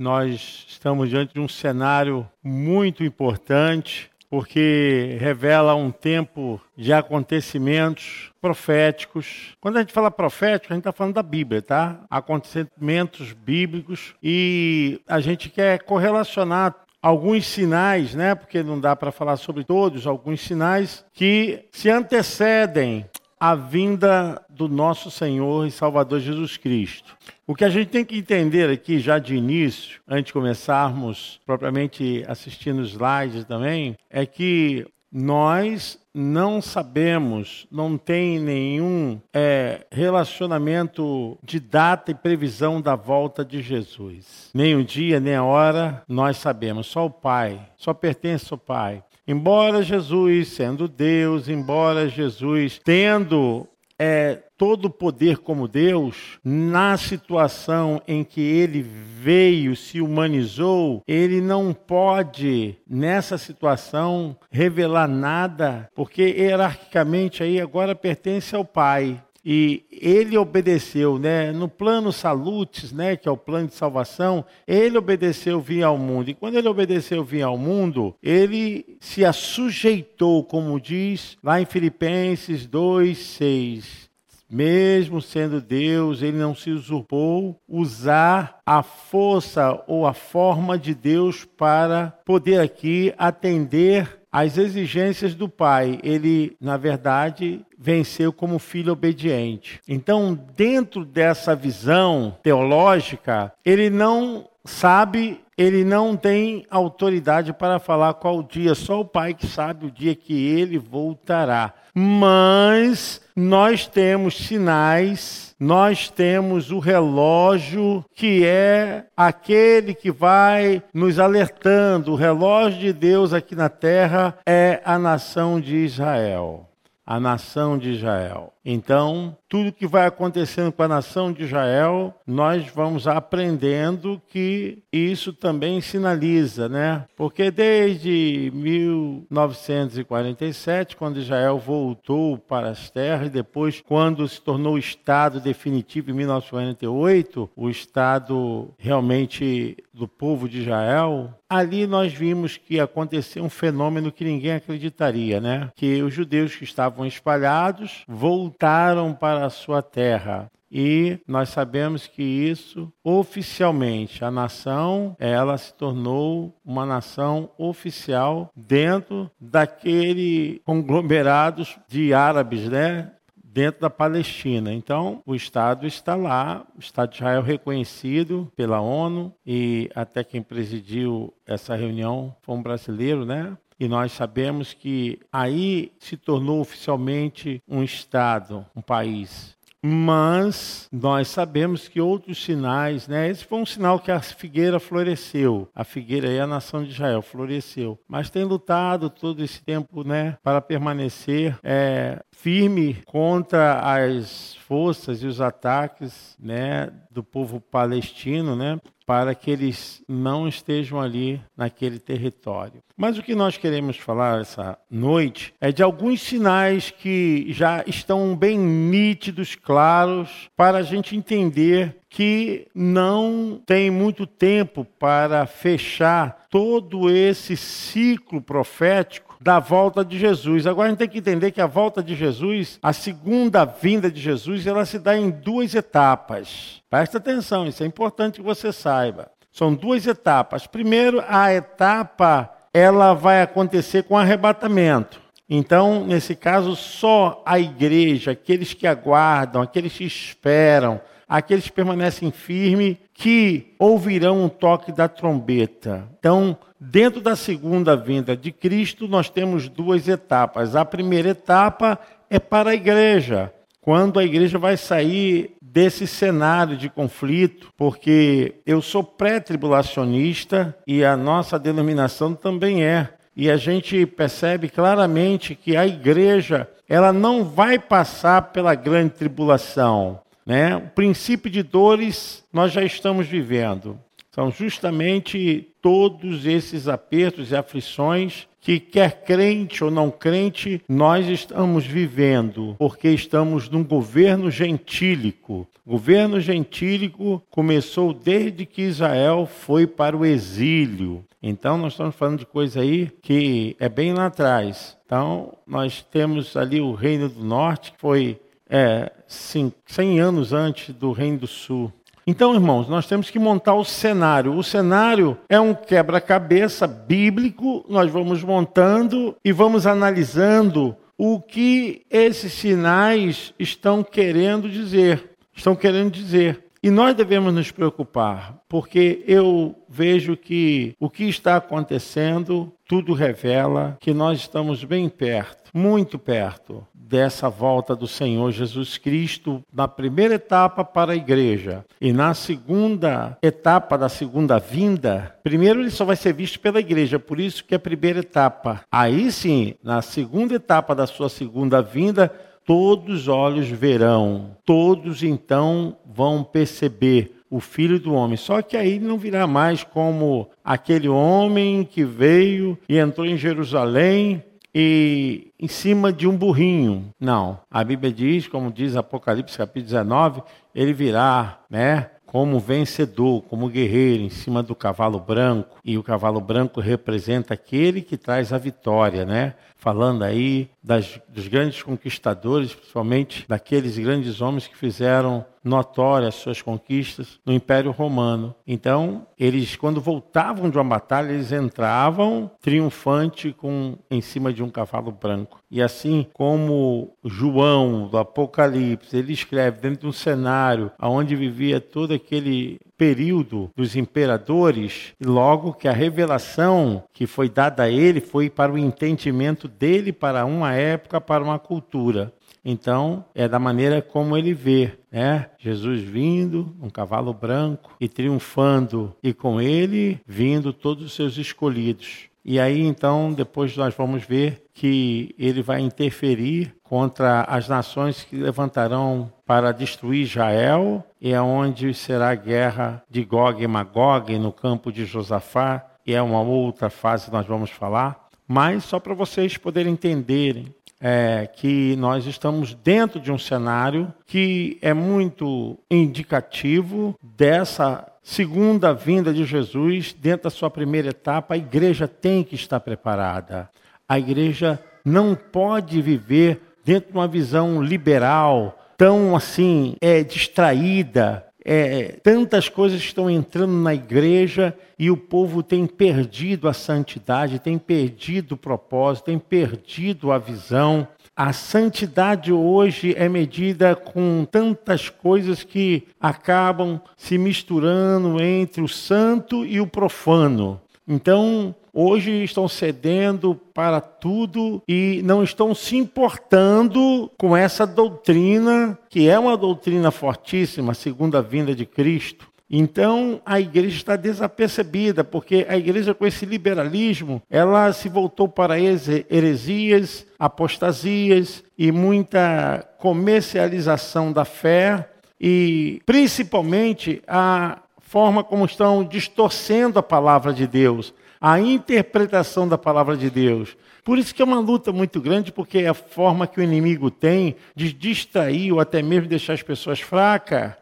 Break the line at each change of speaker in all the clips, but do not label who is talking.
nós estamos diante de um cenário muito importante, porque revela um tempo de acontecimentos proféticos. Quando a gente fala profético, a gente está falando da Bíblia, tá? Acontecimentos bíblicos e a gente quer correlacionar alguns sinais, né? Porque não dá para falar sobre todos, alguns sinais que se antecedem à vinda do nosso Senhor e Salvador Jesus Cristo. O que a gente tem que entender aqui já de início, antes de começarmos propriamente assistindo os slides também, é que nós não sabemos, não tem nenhum é, relacionamento de data e previsão da volta de Jesus. Nem o dia, nem a hora, nós sabemos, só o Pai, só pertence ao Pai. Embora Jesus, sendo Deus, embora Jesus tendo é, todo o poder como Deus, na situação em que ele veio, se humanizou, ele não pode, nessa situação, revelar nada, porque hierarquicamente aí agora pertence ao Pai. E ele obedeceu, né? No plano salutis, né, que é o plano de salvação, ele obedeceu vir ao mundo. E quando ele obedeceu vir ao mundo, ele se assujeitou, como diz lá em Filipenses 2:6. Mesmo sendo Deus, ele não se usurpou usar a força ou a forma de Deus para poder aqui atender as exigências do pai. Ele, na verdade, venceu como filho obediente. Então, dentro dessa visão teológica, ele não sabe, ele não tem autoridade para falar qual dia, só o pai que sabe o dia que ele voltará. Mas nós temos sinais, nós temos o relógio que é aquele que vai nos alertando. O relógio de Deus aqui na terra é a nação de Israel. A nação de Israel. Então, tudo que vai acontecendo com a nação de Israel, nós vamos aprendendo que isso também sinaliza, né? Porque desde 1947, quando Israel voltou para as terras, e depois, quando se tornou Estado definitivo em 1948, o Estado realmente do povo de Israel, ali nós vimos que aconteceu um fenômeno que ninguém acreditaria, né? Que os judeus que estavam espalhados voltaram voltaram para a sua terra. E nós sabemos que isso, oficialmente, a nação, ela se tornou uma nação oficial dentro daquele conglomerado de árabes, né? Dentro da Palestina. Então, o Estado está lá, o Estado de Israel reconhecido pela ONU, e até quem presidiu essa reunião foi um brasileiro, né? E nós sabemos que aí se tornou oficialmente um Estado, um país. Mas nós sabemos que outros sinais, né? Esse foi um sinal que a figueira floresceu. A figueira é a nação de Israel floresceu. Mas tem lutado todo esse tempo, né? Para permanecer é, firme contra as forças e os ataques, né? Do povo palestino, né? para que eles não estejam ali naquele território. Mas o que nós queremos falar essa noite é de alguns sinais que já estão bem nítidos, claros, para a gente entender que não tem muito tempo para fechar todo esse ciclo profético da volta de Jesus. Agora a gente tem que entender que a volta de Jesus, a segunda vinda de Jesus, ela se dá em duas etapas. Presta atenção, isso é importante que você saiba. São duas etapas. Primeiro, a etapa ela vai acontecer com arrebatamento. Então, nesse caso, só a igreja, aqueles que aguardam, aqueles que esperam, aqueles que permanecem firmes, que ouvirão o toque da trombeta. Então, dentro da segunda vinda de Cristo, nós temos duas etapas. A primeira etapa é para a igreja, quando a igreja vai sair desse cenário de conflito, porque eu sou pré-tribulacionista e a nossa denominação também é. E a gente percebe claramente que a igreja, ela não vai passar pela grande tribulação. Né? O princípio de dores nós já estamos vivendo. São justamente todos esses apertos e aflições que, quer crente ou não crente, nós estamos vivendo, porque estamos num governo gentílico. O governo gentílico começou desde que Israel foi para o exílio. Então, nós estamos falando de coisa aí que é bem lá atrás. Então, nós temos ali o Reino do Norte, que foi é, 100 anos antes do Reino do Sul. Então, irmãos, nós temos que montar o cenário. O cenário é um quebra-cabeça bíblico, nós vamos montando e vamos analisando o que esses sinais estão querendo dizer. Estão querendo dizer. E nós devemos nos preocupar, porque eu vejo que o que está acontecendo, tudo revela que nós estamos bem perto, muito perto dessa volta do Senhor Jesus Cristo na primeira etapa para a igreja e na segunda etapa da segunda vinda, primeiro ele só vai ser visto pela igreja, por isso que é a primeira etapa. Aí sim, na segunda etapa da sua segunda vinda, todos os olhos verão, todos então vão perceber o filho do homem. Só que aí não virá mais como aquele homem que veio e entrou em Jerusalém e em cima de um burrinho. Não. A Bíblia diz, como diz Apocalipse capítulo 19, ele virá, né? como vencedor, como guerreiro, em cima do cavalo branco. E o cavalo branco representa aquele que traz a vitória, né? Falando aí das, dos grandes conquistadores, principalmente daqueles grandes homens que fizeram notórias suas conquistas no Império Romano. Então, eles, quando voltavam de uma batalha, eles entravam triunfante com em cima de um cavalo branco. E assim como João do Apocalipse, ele escreve dentro de um cenário onde vivia todo aquele período dos imperadores, e logo que a revelação que foi dada a ele foi para o entendimento dele para uma época, para uma cultura. Então, é da maneira como ele vê, né? Jesus vindo, um cavalo branco e triunfando, e com ele vindo todos os seus escolhidos. E aí então, depois nós vamos ver que ele vai interferir contra as nações que levantarão para destruir Israel, e é onde será a guerra de Gog e Magog no campo de Josafá, e é uma outra fase que nós vamos falar. Mas só para vocês poderem entenderem é, que nós estamos dentro de um cenário que é muito indicativo dessa segunda vinda de Jesus, dentro da sua primeira etapa, a igreja tem que estar preparada. A igreja não pode viver dentro de uma visão liberal, tão assim, é, distraída. É, tantas coisas estão entrando na igreja e o povo tem perdido a santidade, tem perdido o propósito, tem perdido a visão. A santidade hoje é medida com tantas coisas que acabam se misturando entre o santo e o profano. Então, hoje estão cedendo para tudo e não estão se importando com essa doutrina, que é uma doutrina fortíssima, a segunda vinda de Cristo. Então a igreja está desapercebida, porque a igreja com esse liberalismo, ela se voltou para heresias, apostasias e muita comercialização da fé e principalmente a forma como estão distorcendo a palavra de Deus, a interpretação da palavra de Deus. Por isso que é uma luta muito grande, porque é a forma que o inimigo tem de distrair ou até mesmo deixar as pessoas fracas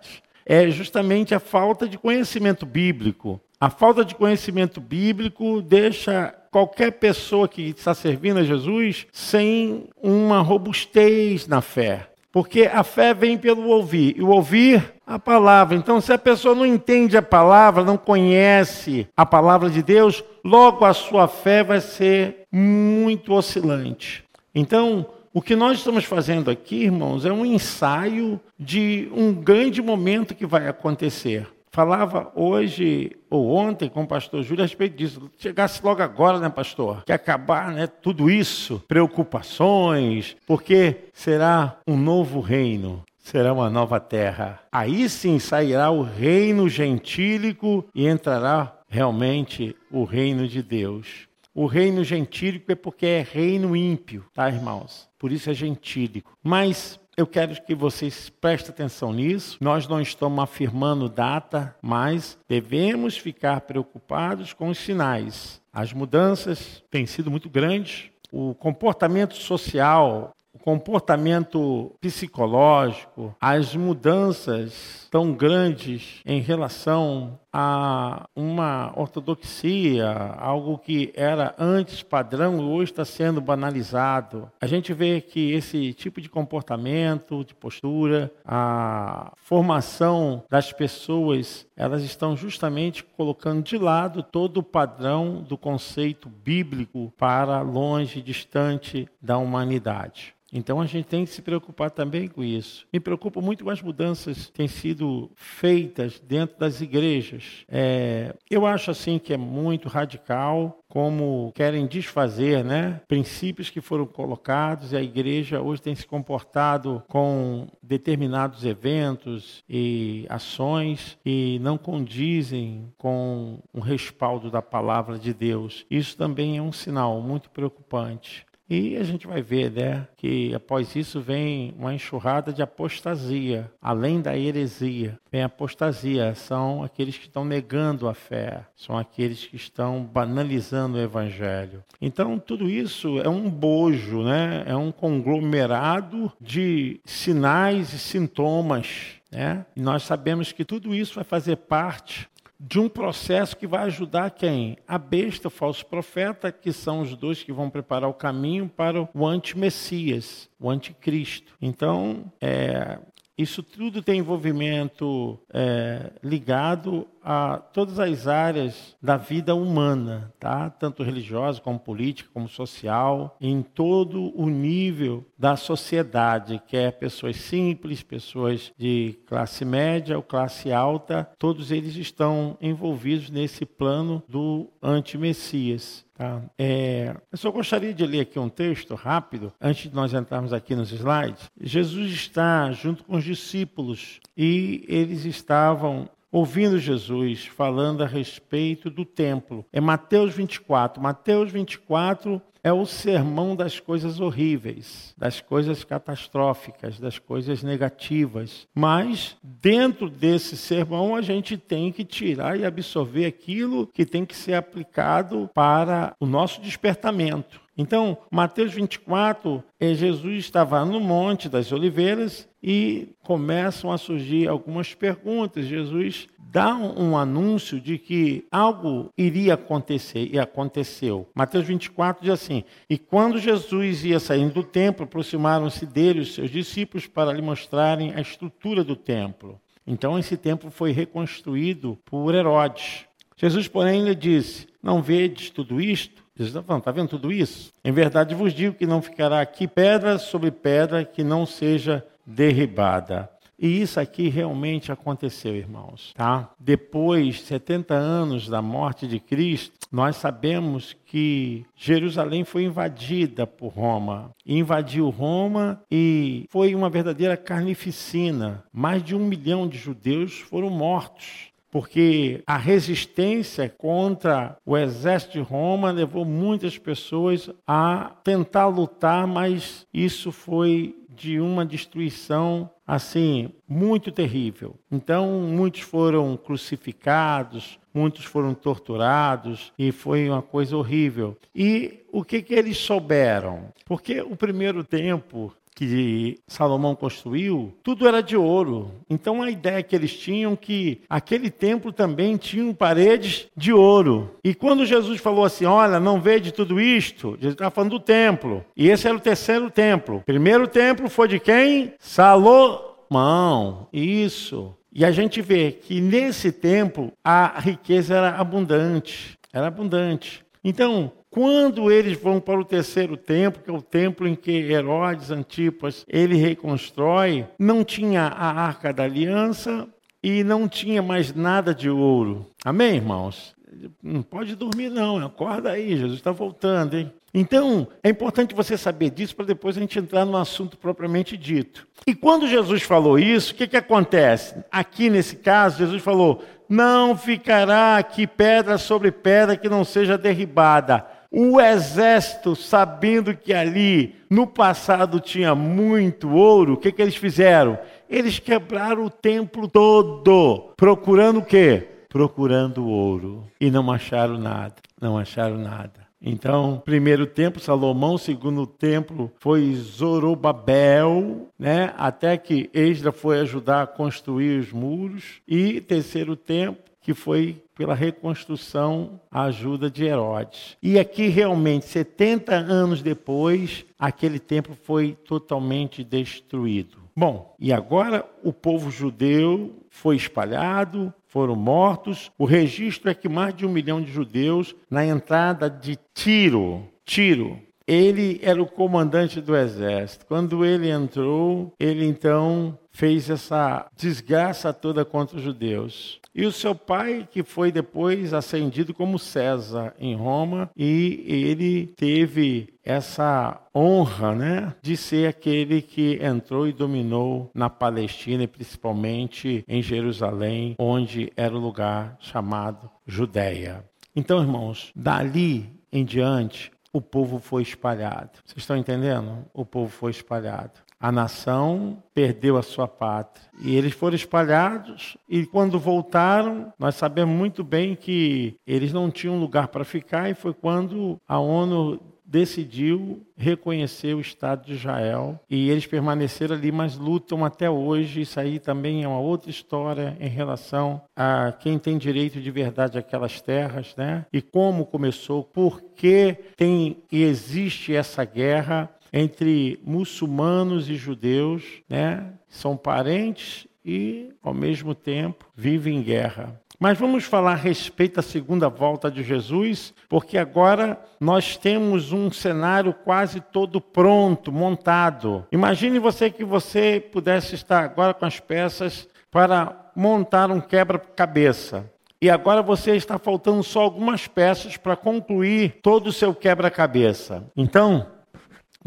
é justamente a falta de conhecimento bíblico. A falta de conhecimento bíblico deixa qualquer pessoa que está servindo a Jesus sem uma robustez na fé. Porque a fé vem pelo ouvir, e o ouvir a palavra. Então, se a pessoa não entende a palavra, não conhece a palavra de Deus, logo a sua fé vai ser muito oscilante. Então, o que nós estamos fazendo aqui, irmãos, é um ensaio de um grande momento que vai acontecer. Falava hoje ou ontem com o pastor Júlio a respeito disso. Chegasse logo agora, né, pastor? Que acabar, né, tudo isso, preocupações, porque será um novo reino, será uma nova terra. Aí sim sairá o reino gentílico e entrará realmente o reino de Deus. O reino gentílico é porque é reino ímpio, tá, irmãos? Por isso é gentílico. Mas eu quero que vocês prestem atenção nisso. Nós não estamos afirmando data, mas devemos ficar preocupados com os sinais. As mudanças têm sido muito grandes. O comportamento social o comportamento psicológico, as mudanças tão grandes em relação a uma ortodoxia, algo que era antes padrão, hoje está sendo banalizado. A gente vê que esse tipo de comportamento, de postura, a formação das pessoas, elas estão justamente colocando de lado todo o padrão do conceito bíblico para longe, distante da humanidade. Então a gente tem que se preocupar também com isso. Me preocupa muito com as mudanças que têm sido feitas dentro das igrejas. É, eu acho assim que é muito radical como querem desfazer né, princípios que foram colocados e a igreja hoje tem se comportado com determinados eventos e ações que não condizem com o respaldo da palavra de Deus. Isso também é um sinal muito preocupante. E a gente vai ver né, que após isso vem uma enxurrada de apostasia, além da heresia. Vem apostasia, são aqueles que estão negando a fé, são aqueles que estão banalizando o evangelho. Então, tudo isso é um bojo, né? é um conglomerado de sinais e sintomas. Né? E nós sabemos que tudo isso vai fazer parte de um processo que vai ajudar quem? A besta, o falso profeta, que são os dois que vão preparar o caminho para o anti-messias, o anticristo. Então, é, isso tudo tem envolvimento é, ligado a todas as áreas da vida humana, tá? tanto religiosa como política, como social, em todo o nível da sociedade, que é pessoas simples, pessoas de classe média ou classe alta, todos eles estão envolvidos nesse plano do anti-messias. Tá? É, eu só gostaria de ler aqui um texto rápido, antes de nós entrarmos aqui nos slides. Jesus está junto com os discípulos e eles estavam ouvindo Jesus falando a respeito do templo. É Mateus 24. Mateus 24 é o sermão das coisas horríveis, das coisas catastróficas, das coisas negativas. Mas dentro desse sermão a gente tem que tirar e absorver aquilo que tem que ser aplicado para o nosso despertamento. Então, Mateus 24, é Jesus estava no Monte das Oliveiras e começam a surgir algumas perguntas. Jesus dá um anúncio de que algo iria acontecer e aconteceu. Mateus 24 diz assim: E quando Jesus ia saindo do templo, aproximaram-se dele os seus discípulos para lhe mostrarem a estrutura do templo. Então esse templo foi reconstruído por Herodes. Jesus, porém, lhe disse: Não vedes tudo isto? Jesus está falando, está vendo tudo isso? Em verdade vos digo que não ficará aqui pedra sobre pedra que não seja derribada. E isso aqui realmente aconteceu, irmãos, tá? Depois de 70 anos da morte de Cristo, nós sabemos que Jerusalém foi invadida por Roma. Invadiu Roma e foi uma verdadeira carnificina. Mais de um milhão de judeus foram mortos porque a resistência contra o exército de Roma levou muitas pessoas a tentar lutar, mas isso foi de uma destruição assim muito terrível. Então, muitos foram crucificados, muitos foram torturados e foi uma coisa horrível. E o que que eles souberam? Porque o primeiro tempo que Salomão construiu, tudo era de ouro. Então a ideia que eles tinham que aquele templo também tinha paredes de ouro. E quando Jesus falou assim, olha, não de tudo isto, Jesus estava falando do templo. E esse era o terceiro templo. Primeiro templo foi de quem? Salomão. Isso. E a gente vê que nesse templo a riqueza era abundante. Era abundante. Então, quando eles vão para o terceiro templo, que é o templo em que Herodes Antipas ele reconstrói, não tinha a arca da aliança e não tinha mais nada de ouro. Amém, irmãos? Não pode dormir não, acorda aí, Jesus está voltando, hein? Então, é importante você saber disso para depois a gente entrar no assunto propriamente dito. E quando Jesus falou isso, o que, que acontece? Aqui nesse caso, Jesus falou: não ficará aqui pedra sobre pedra que não seja derribada O exército, sabendo que ali no passado tinha muito ouro, o que, que eles fizeram? Eles quebraram o templo todo, procurando o quê? Procurando ouro. E não acharam nada. Não acharam nada. Então, primeiro templo, Salomão, segundo templo foi Zorobabel, né? até que Esdra foi ajudar a construir os muros, e terceiro templo, que foi pela reconstrução, a ajuda de Herodes. E aqui realmente, 70 anos depois, aquele templo foi totalmente destruído. Bom, e agora o povo judeu foi espalhado, foram mortos. O registro é que mais de um milhão de judeus na entrada de Tiro, Tiro, ele era o comandante do exército. Quando ele entrou, ele então fez essa desgraça toda contra os judeus. E o seu pai, que foi depois ascendido como César em Roma, e ele teve essa honra, né, de ser aquele que entrou e dominou na Palestina e principalmente em Jerusalém, onde era o lugar chamado Judéia. Então, irmãos, dali em diante, o povo foi espalhado. Vocês estão entendendo? O povo foi espalhado. A nação perdeu a sua pátria. E eles foram espalhados, e quando voltaram, nós sabemos muito bem que eles não tinham lugar para ficar, e foi quando a ONU decidiu reconhecer o Estado de Israel e eles permaneceram ali, mas lutam até hoje. Isso aí também é uma outra história em relação a quem tem direito de verdade àquelas terras, né? E como começou, por que tem e existe essa guerra entre muçulmanos e judeus, né? São parentes e, ao mesmo tempo, vivem em guerra. Mas vamos falar a respeito da segunda volta de Jesus, porque agora nós temos um cenário quase todo pronto, montado. Imagine você que você pudesse estar agora com as peças para montar um quebra-cabeça. E agora você está faltando só algumas peças para concluir todo o seu quebra-cabeça. Então,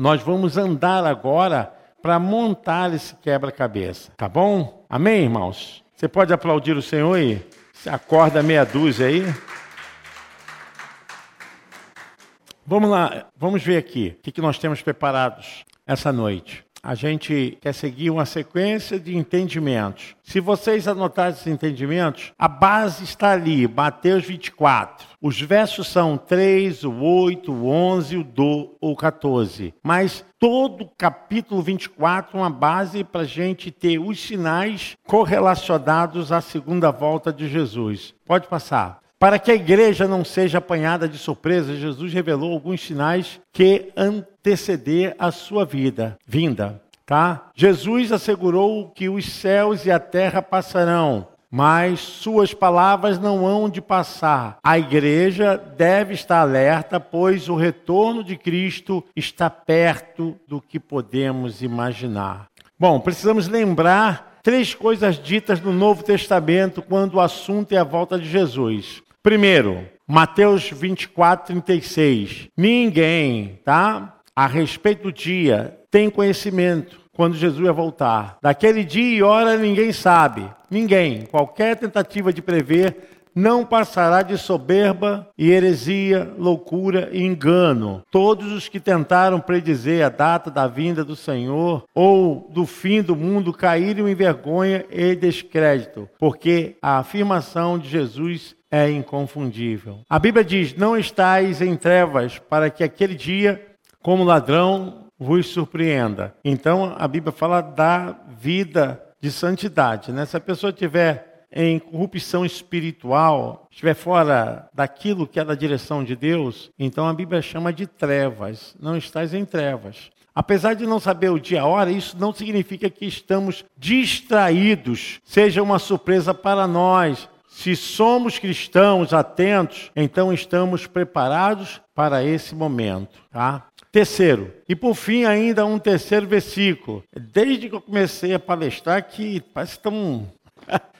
nós vamos andar agora para montar esse quebra-cabeça, tá bom? Amém, irmãos? Você pode aplaudir o Senhor aí? Você acorda meia dúzia aí. Vamos lá, vamos ver aqui o que nós temos preparados essa noite. A gente quer seguir uma sequência de entendimentos. Se vocês anotarem esses entendimentos, a base está ali, Mateus 24. Os versos são 3, o 8, o 11, o 12, o 14. Mas todo capítulo 24 é uma base para a gente ter os sinais correlacionados à segunda volta de Jesus. Pode passar. Para que a igreja não seja apanhada de surpresa, Jesus revelou alguns sinais que anteceder a sua vida, vinda, tá? Jesus assegurou que os céus e a terra passarão, mas suas palavras não hão de passar. A igreja deve estar alerta, pois o retorno de Cristo está perto do que podemos imaginar. Bom, precisamos lembrar três coisas ditas no Novo Testamento quando o assunto é a volta de Jesus. Primeiro, Mateus 24, 36. Ninguém, tá? A respeito do dia, tem conhecimento quando Jesus ia voltar. Daquele dia e hora ninguém sabe. Ninguém. Qualquer tentativa de prever não passará de soberba e heresia, loucura e engano. Todos os que tentaram predizer a data da vinda do Senhor ou do fim do mundo caíram em vergonha e descrédito, porque a afirmação de Jesus é inconfundível. A Bíblia diz: Não estáis em trevas para que aquele dia, como ladrão, vos surpreenda. Então a Bíblia fala da vida de santidade. Né? Se a pessoa tiver em corrupção espiritual, estiver fora daquilo que é da direção de Deus, então a Bíblia chama de trevas. Não estás em trevas. Apesar de não saber o dia e a hora, isso não significa que estamos distraídos, seja uma surpresa para nós. Se somos cristãos atentos, então estamos preparados para esse momento, tá? Terceiro, e por fim, ainda um terceiro versículo. Desde que eu comecei a palestrar, que parece que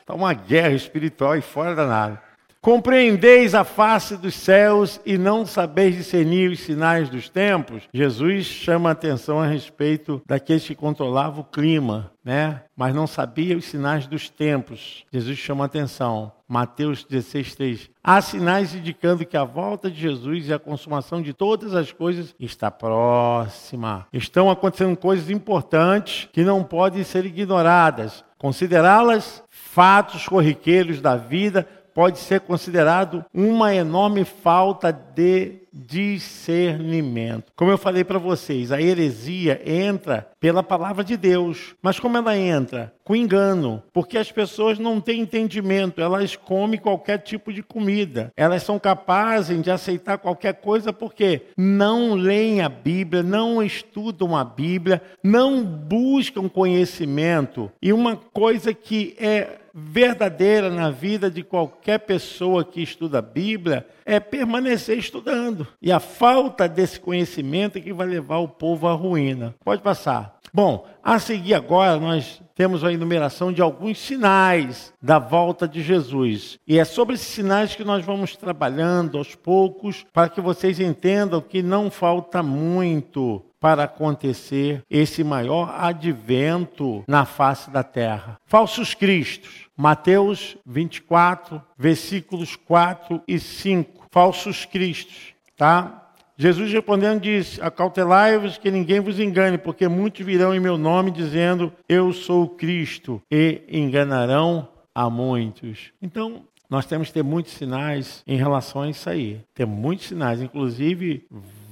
está um, tá uma guerra espiritual e fora da nave. Compreendeis a face dos céus e não sabeis discernir os sinais dos tempos? Jesus chama a atenção a respeito daqueles que controlavam o clima, né? Mas não sabia os sinais dos tempos. Jesus chama a atenção. Mateus 16, 3. Há sinais indicando que a volta de Jesus e a consumação de todas as coisas está próxima. Estão acontecendo coisas importantes que não podem ser ignoradas. Considerá-las fatos corriqueiros da vida pode ser considerado uma enorme falta de discernimento. Como eu falei para vocês, a heresia entra pela palavra de Deus. Mas como ela entra? Com engano. Porque as pessoas não têm entendimento, elas comem qualquer tipo de comida. Elas são capazes de aceitar qualquer coisa porque não leem a Bíblia, não estudam a Bíblia, não buscam conhecimento. E uma coisa que é verdadeira na vida de qualquer pessoa que estuda a Bíblia é permanecer estudando. E a falta desse conhecimento é que vai levar o povo à ruína. Pode passar. Bom, a seguir agora nós temos a enumeração de alguns sinais da volta de Jesus. E é sobre esses sinais que nós vamos trabalhando aos poucos para que vocês entendam que não falta muito para acontecer esse maior advento na face da terra. Falsos cristos. Mateus 24, versículos 4 e 5. Falsos cristos, tá? Jesus respondendo disse: Acautelai-vos que ninguém vos engane, porque muitos virão em meu nome dizendo: Eu sou o Cristo, e enganarão a muitos. Então, nós temos que ter muitos sinais em relação a isso aí. Tem muitos sinais, inclusive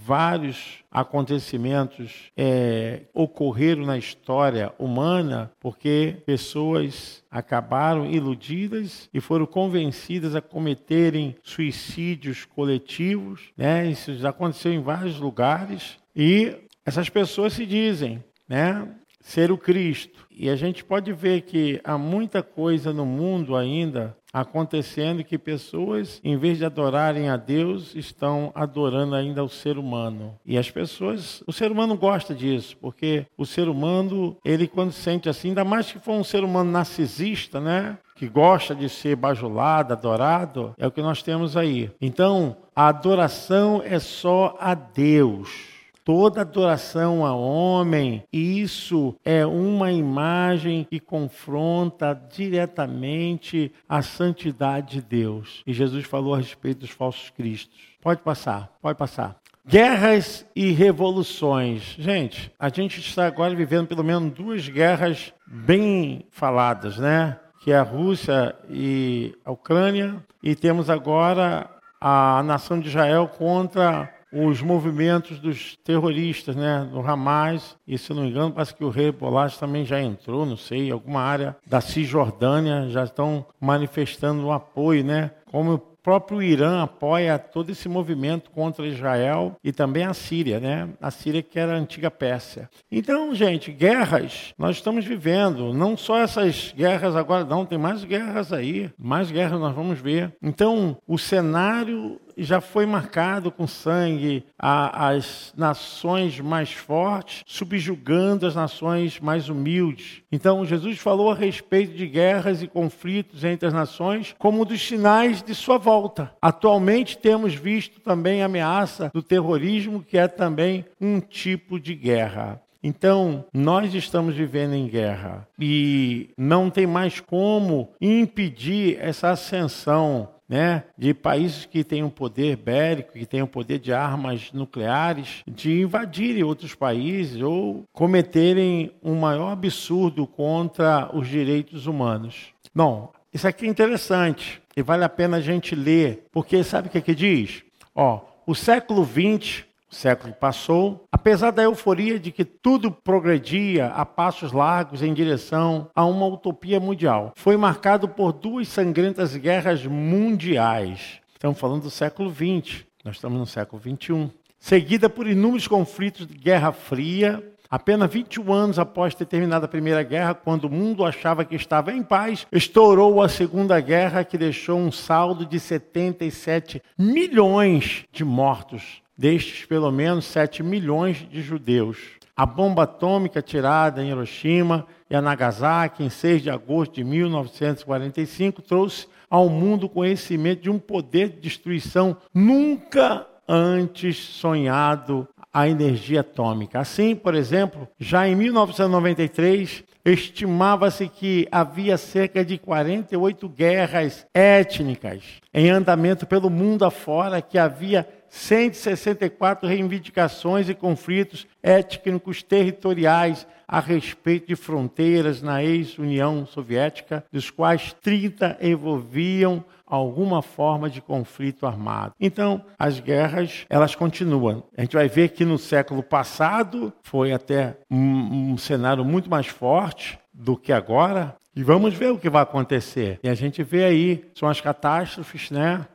vários acontecimentos é, ocorreram na história humana porque pessoas acabaram iludidas e foram convencidas a cometerem suicídios coletivos. Né? Isso aconteceu em vários lugares. E essas pessoas se dizem né, ser o Cristo. E a gente pode ver que há muita coisa no mundo ainda acontecendo que pessoas, em vez de adorarem a Deus, estão adorando ainda o ser humano. E as pessoas, o ser humano gosta disso, porque o ser humano, ele quando sente assim, ainda mais que for um ser humano narcisista, né? Que gosta de ser bajulado, adorado, é o que nós temos aí. Então, a adoração é só a Deus toda adoração a homem, isso é uma imagem que confronta diretamente a santidade de Deus. E Jesus falou a respeito dos falsos cristos. Pode passar, pode passar. Guerras e revoluções. Gente, a gente está agora vivendo pelo menos duas guerras bem faladas, né? Que é a Rússia e a Ucrânia, e temos agora a nação de Israel contra os movimentos dos terroristas, né, do Hamas, e se não me engano, parece que o rei Bolas também já entrou, não sei, alguma área da Cisjordânia já estão manifestando o apoio, né, como próprio Irã apoia todo esse movimento contra Israel e também a Síria, né? A Síria que era a antiga Pérsia. Então, gente, guerras nós estamos vivendo, não só essas guerras agora, não, tem mais guerras aí, mais guerras nós vamos ver. Então, o cenário já foi marcado com sangue a, as nações mais fortes, subjugando as nações mais humildes. Então, Jesus falou a respeito de guerras e conflitos entre as nações como dos sinais de sua volta. Atualmente, temos visto também a ameaça do terrorismo, que é também um tipo de guerra. Então, nós estamos vivendo em guerra e não tem mais como impedir essa ascensão né, de países que têm um poder bélico, que têm o um poder de armas nucleares, de invadirem outros países ou cometerem um maior absurdo contra os direitos humanos. Bom, isso aqui é interessante e vale a pena a gente ler, porque sabe o que, é que diz? Ó, o século XX o século passou, apesar da euforia de que tudo progredia a passos largos em direção a uma utopia mundial, foi marcado por duas sangrentas guerras mundiais. Estamos falando do século XX, nós estamos no século XXI. Seguida por inúmeros conflitos de Guerra Fria, Apenas 21 anos após ter terminado a Primeira Guerra, quando o mundo achava que estava em paz, estourou a Segunda Guerra, que deixou um saldo de 77 milhões de mortos destes pelo menos 7 milhões de judeus. A bomba atômica tirada em Hiroshima e Nagasaki em 6 de agosto de 1945 trouxe ao mundo o conhecimento de um poder de destruição nunca antes sonhado a energia atômica. Assim, por exemplo, já em 1993, estimava-se que havia cerca de 48 guerras étnicas em andamento pelo mundo afora, que havia 164 reivindicações e conflitos étnicos territoriais a respeito de fronteiras na ex-União Soviética, dos quais 30 envolviam alguma forma de conflito armado. Então, as guerras, elas continuam. A gente vai ver que no século passado foi até um, um cenário muito mais forte do que agora, e vamos ver o que vai acontecer. E a gente vê aí, são as catástrofes, né?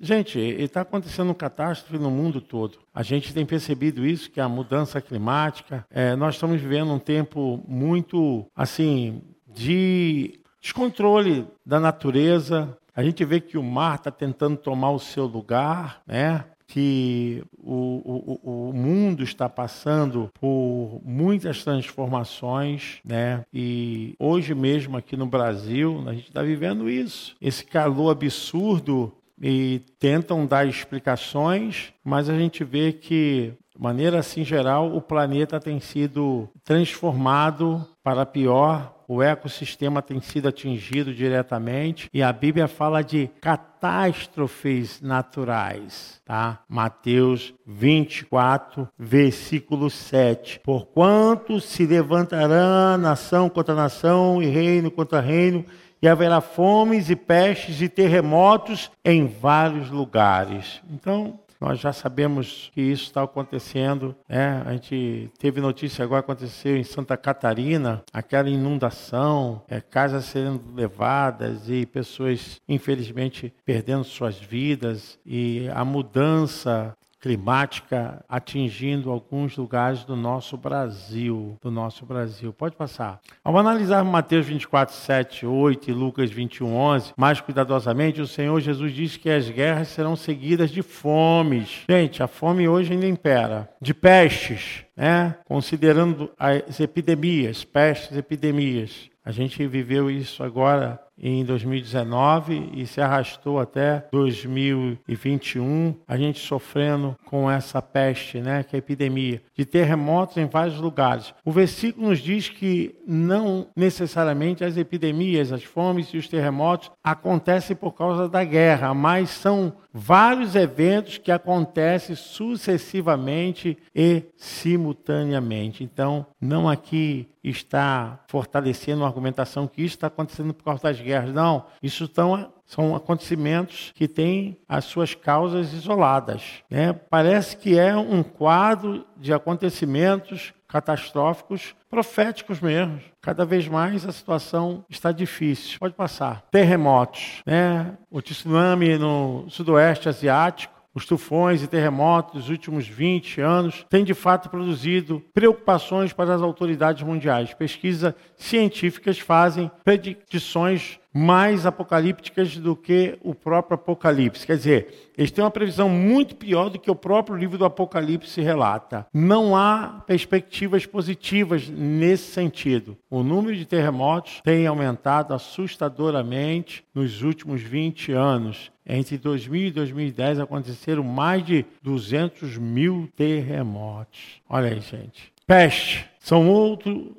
Gente, está acontecendo uma catástrofe no mundo todo. A gente tem percebido isso, que a mudança climática. É, nós estamos vivendo um tempo muito, assim, de descontrole da natureza. A gente vê que o mar está tentando tomar o seu lugar, né? que o, o, o, mundo está passando por muitas transformações, né? E hoje mesmo aqui no Brasil, a gente está vivendo isso. Esse calor absurdo e tentam dar explicações, mas a gente vê que, de maneira assim geral, o planeta tem sido transformado para pior, o ecossistema tem sido atingido diretamente e a Bíblia fala de catástrofes naturais, tá? Mateus 24, versículo 7. Porquanto se levantará nação contra nação e reino contra reino, e haverá fomes e pestes e terremotos em vários lugares. Então, nós já sabemos que isso está acontecendo. Né? A gente teve notícia agora aconteceu em Santa Catarina, aquela inundação, é, casas sendo levadas e pessoas infelizmente perdendo suas vidas e a mudança climática atingindo alguns lugares do nosso Brasil, do nosso Brasil. Pode passar. Ao analisar Mateus 24, 7, 8 e Lucas 21, 11, mais cuidadosamente, o Senhor Jesus disse que as guerras serão seguidas de fomes. Gente, a fome hoje ainda impera. De pestes, né? Considerando as epidemias, pestes, epidemias. A gente viveu isso agora em 2019 e se arrastou até 2021, a gente sofrendo com essa peste, né, que é a epidemia, de terremotos em vários lugares. O versículo nos diz que não necessariamente as epidemias, as fomes e os terremotos acontecem por causa da guerra, mas são vários eventos que acontecem sucessivamente e simultaneamente. Então, não aqui está fortalecendo a argumentação que isso está acontecendo por causa das guerras. Não, isso estão, são acontecimentos que têm as suas causas isoladas. Né? Parece que é um quadro de acontecimentos catastróficos, proféticos mesmo. Cada vez mais a situação está difícil. Pode passar. Terremotos, né? O tsunami no sudoeste asiático, os tufões e terremotos dos últimos 20 anos têm de fato produzido preocupações para as autoridades mundiais. Pesquisas científicas fazem predições mais apocalípticas do que o próprio Apocalipse. Quer dizer, eles têm uma previsão muito pior do que o próprio livro do Apocalipse relata. Não há perspectivas positivas nesse sentido. O número de terremotos tem aumentado assustadoramente nos últimos 20 anos. Entre 2000 e 2010 aconteceram mais de 200 mil terremotos. Olha aí, gente. Peste são outro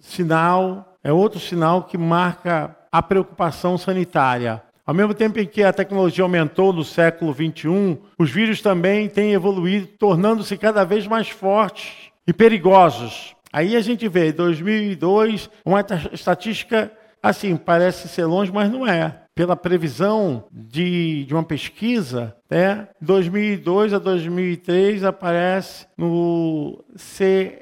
sinal, é outro sinal que marca a preocupação sanitária. Ao mesmo tempo em que a tecnologia aumentou no século XXI, os vírus também têm evoluído, tornando-se cada vez mais fortes e perigosos. Aí a gente vê, 2002, uma estatística assim, parece ser longe, mas não é. Pela previsão de, de uma pesquisa, né, 2002 a 2003 aparece no CSARS,